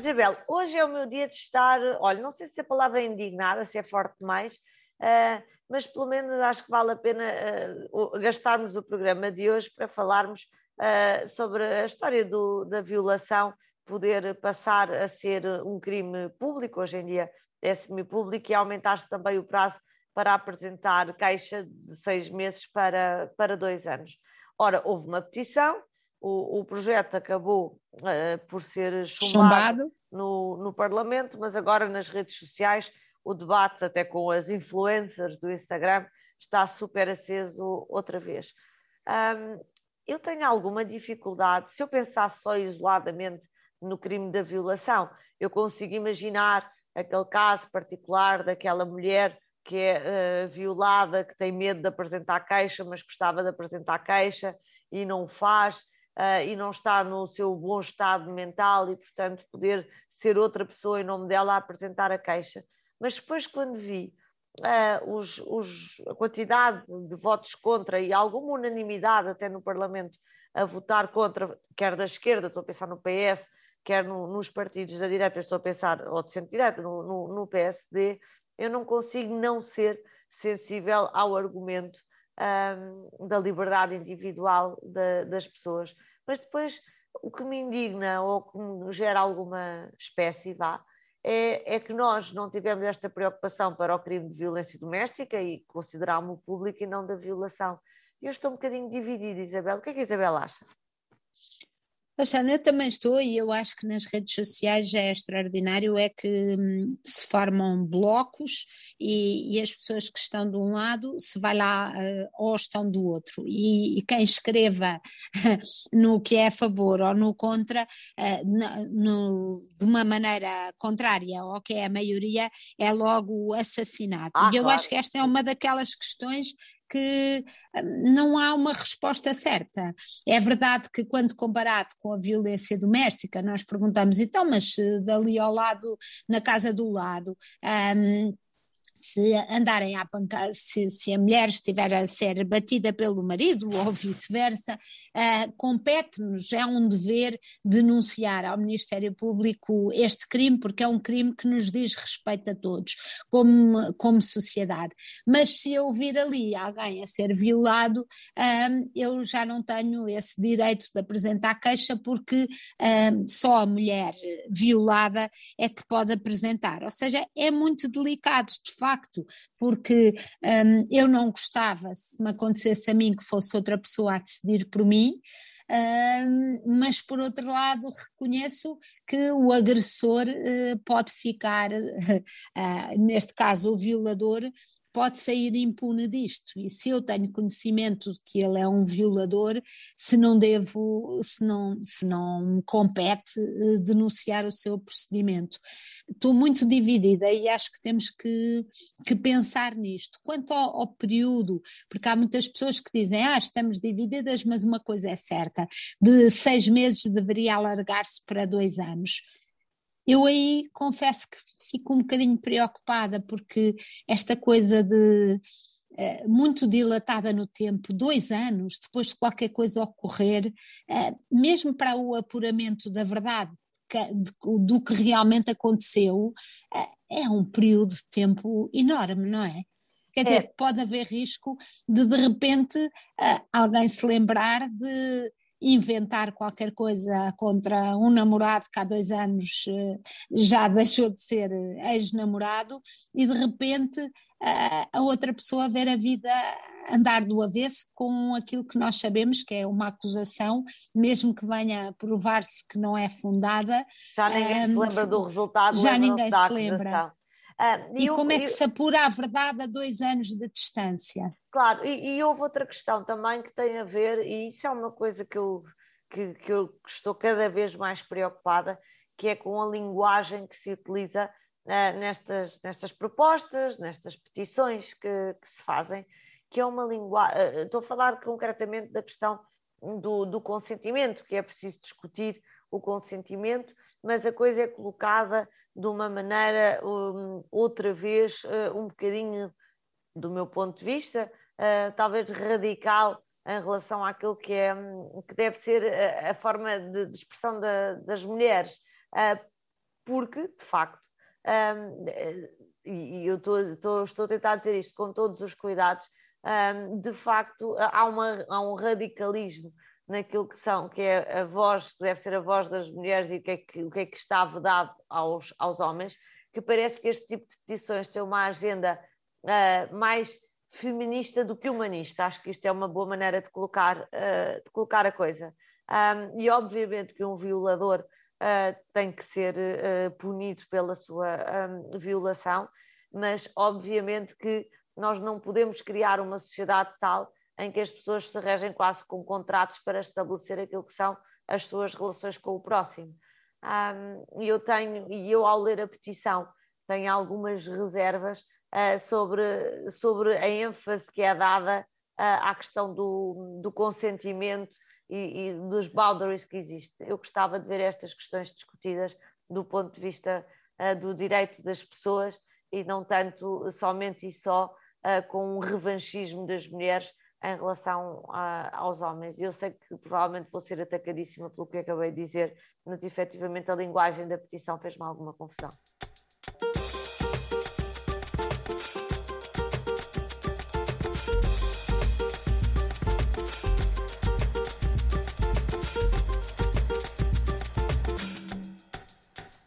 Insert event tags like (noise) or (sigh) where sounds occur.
Isabel, hoje é o meu dia de estar, olha, não sei se a palavra é indignada, se é forte demais, uh, mas pelo menos acho que vale a pena uh, gastarmos o programa de hoje para falarmos uh, sobre a história do, da violação poder passar a ser um crime público, hoje em dia é semi-público, e aumentar-se também o prazo para apresentar queixa de seis meses para, para dois anos. Ora, houve uma petição, o, o projeto acabou uh, por ser chumbado, chumbado. No, no Parlamento, mas agora nas redes sociais o debate, até com as influencers do Instagram, está super aceso outra vez. Um, eu tenho alguma dificuldade, se eu pensar só isoladamente no crime da violação, eu consigo imaginar aquele caso particular daquela mulher que é uh, violada, que tem medo de apresentar queixa, mas gostava de apresentar queixa e não faz, uh, e não está no seu bom estado mental e, portanto, poder ser outra pessoa em nome dela a apresentar a queixa. Mas depois, quando vi uh, os, os, a quantidade de votos contra e alguma unanimidade até no Parlamento a votar contra, quer da esquerda, estou a pensar no PS, quer no, nos partidos da direita, estou a pensar, ou de centro-direita, no, no, no, PSD, eu não consigo não ser sensível ao argumento um, da liberdade individual de, das pessoas. Mas depois, o que me indigna ou que me gera alguma espécie, vá, é, é, que nós não tivemos esta preocupação para o crime de violência doméstica e considerámos-o público e não da violação. Eu estou um bocadinho dividida, Isabel. O que é que a Isabel acha? Alexandre, eu também estou e eu acho que nas redes sociais já é extraordinário é que hum, se formam blocos e, e, as pessoas que estão de um lado se vai lá uh, ou estão do outro e, e, quem escreva (laughs) no que é a favor ou no contra uh, no, de uma maneira contrária ao que é a maioria é logo assassinado. Ah, e eu claro. acho que esta é uma daquelas questões que hum, não há uma resposta certa. É verdade que, quando comparado com a violência doméstica, nós perguntamos, então, mas dali ao lado, na casa do lado, um, se andarem à pancada, se, se, a mulher estiver a ser batida pelo marido (laughs) ou vice-versa, uh, compete-nos, é um dever denunciar ao Ministério Público este crime, porque é um crime que nos diz respeito a todos, como, como sociedade. Mas se eu vir ali alguém a ser violado, um, eu já não tenho esse direito de apresentar queixa, porque um, só a mulher violada é que pode apresentar. Ou seja, é muito delicado, de facto facto, porque um, eu não gostava, se me acontecesse a mim, que fosse outra pessoa a decidir por mim, um, mas por outro lado reconheço que o agressor uh, pode ficar, uh, (laughs) neste caso o violador, pode sair impune disto. E se eu tenho conhecimento de que ele é um violador, se não devo, se não, se não me compete eh, denunciar o seu procedimento. Estou muito dividida e acho que temos que, que pensar nisto. Quanto ao, ao, período, porque há muitas pessoas que dizem, ah, estamos divididas, mas uma coisa é certa, de seis meses deveria alargar-se para dois anos. Eu aí confesso que fico um bocadinho preocupada, porque esta coisa de eh, muito dilatada no tempo, dois anos depois de qualquer coisa ocorrer, eh, mesmo para o apuramento da verdade do que realmente aconteceu, eh, é um período de tempo enorme, não é? Quer dizer, é. pode haver risco de de repente alguém se lembrar de inventar qualquer coisa contra um namorado que há dois anos eh, já deixou de ser ex-namorado e de repente a outra pessoa ver a vida andar do avesso com aquilo que nós sabemos que é uma acusação, mesmo que venha a provar-se que não é fundada. Já ninguém um, se lembra do resultado. Já ninguém se lembra. Ah, e, e como é que se apura a verdade a dois anos de distância? Claro, e, e, houve outra questão também que tem a ver, e isso é uma coisa que eu, que, que eu estou cada vez mais preocupada, que é com a linguagem que se utiliza uh, nestas, nestas propostas, nestas petições que, que se fazem, que é uma linguagem. Uh, estou a falar concretamente da questão do, do consentimento, que é preciso discutir o consentimento, mas a coisa é colocada de uma maneira, um, outra vez, uh, um bocadinho, do meu ponto de vista, uh, talvez radical em relação àquilo que, é, um, que deve ser a, a forma de, de expressão da, das mulheres. Uh, porque, de facto, um, e, eu tô, tô, estou a tentar dizer isto com todos os cuidados, um, de facto, há, uma, há um radicalismo naquilo que são, que é a voz, que deve ser a voz das mulheres e o que é que, o que, é que está vedado aos, aos homens, que parece que este tipo de petições tem uma agenda uh, mais feminista do que humanista. Acho que isto é uma boa maneira de colocar, uh, de colocar a coisa. Um, e obviamente que um violador uh, tem que ser punido pela sua um, violação, mas obviamente que nós não podemos criar uma sociedade tal em que as pessoas se regem quase com contratos para estabelecer aquilo que são as suas relações com o próximo. Um, eu tenho, e eu ao ler a petição, tenho algumas reservas uh, sobre, sobre a ênfase que é dada uh, à questão do, do consentimento e, e, dos boundaries que existem. Eu gostava de ver estas questões discutidas do ponto de vista uh, do direito das pessoas e não tanto somente e só com um revanchismo das mulheres em relação a, aos homens. Eu sei que provavelmente vou ser atacadíssima pelo que acabei de dizer, mas efetivamente a linguagem da petição fez-me alguma confusão.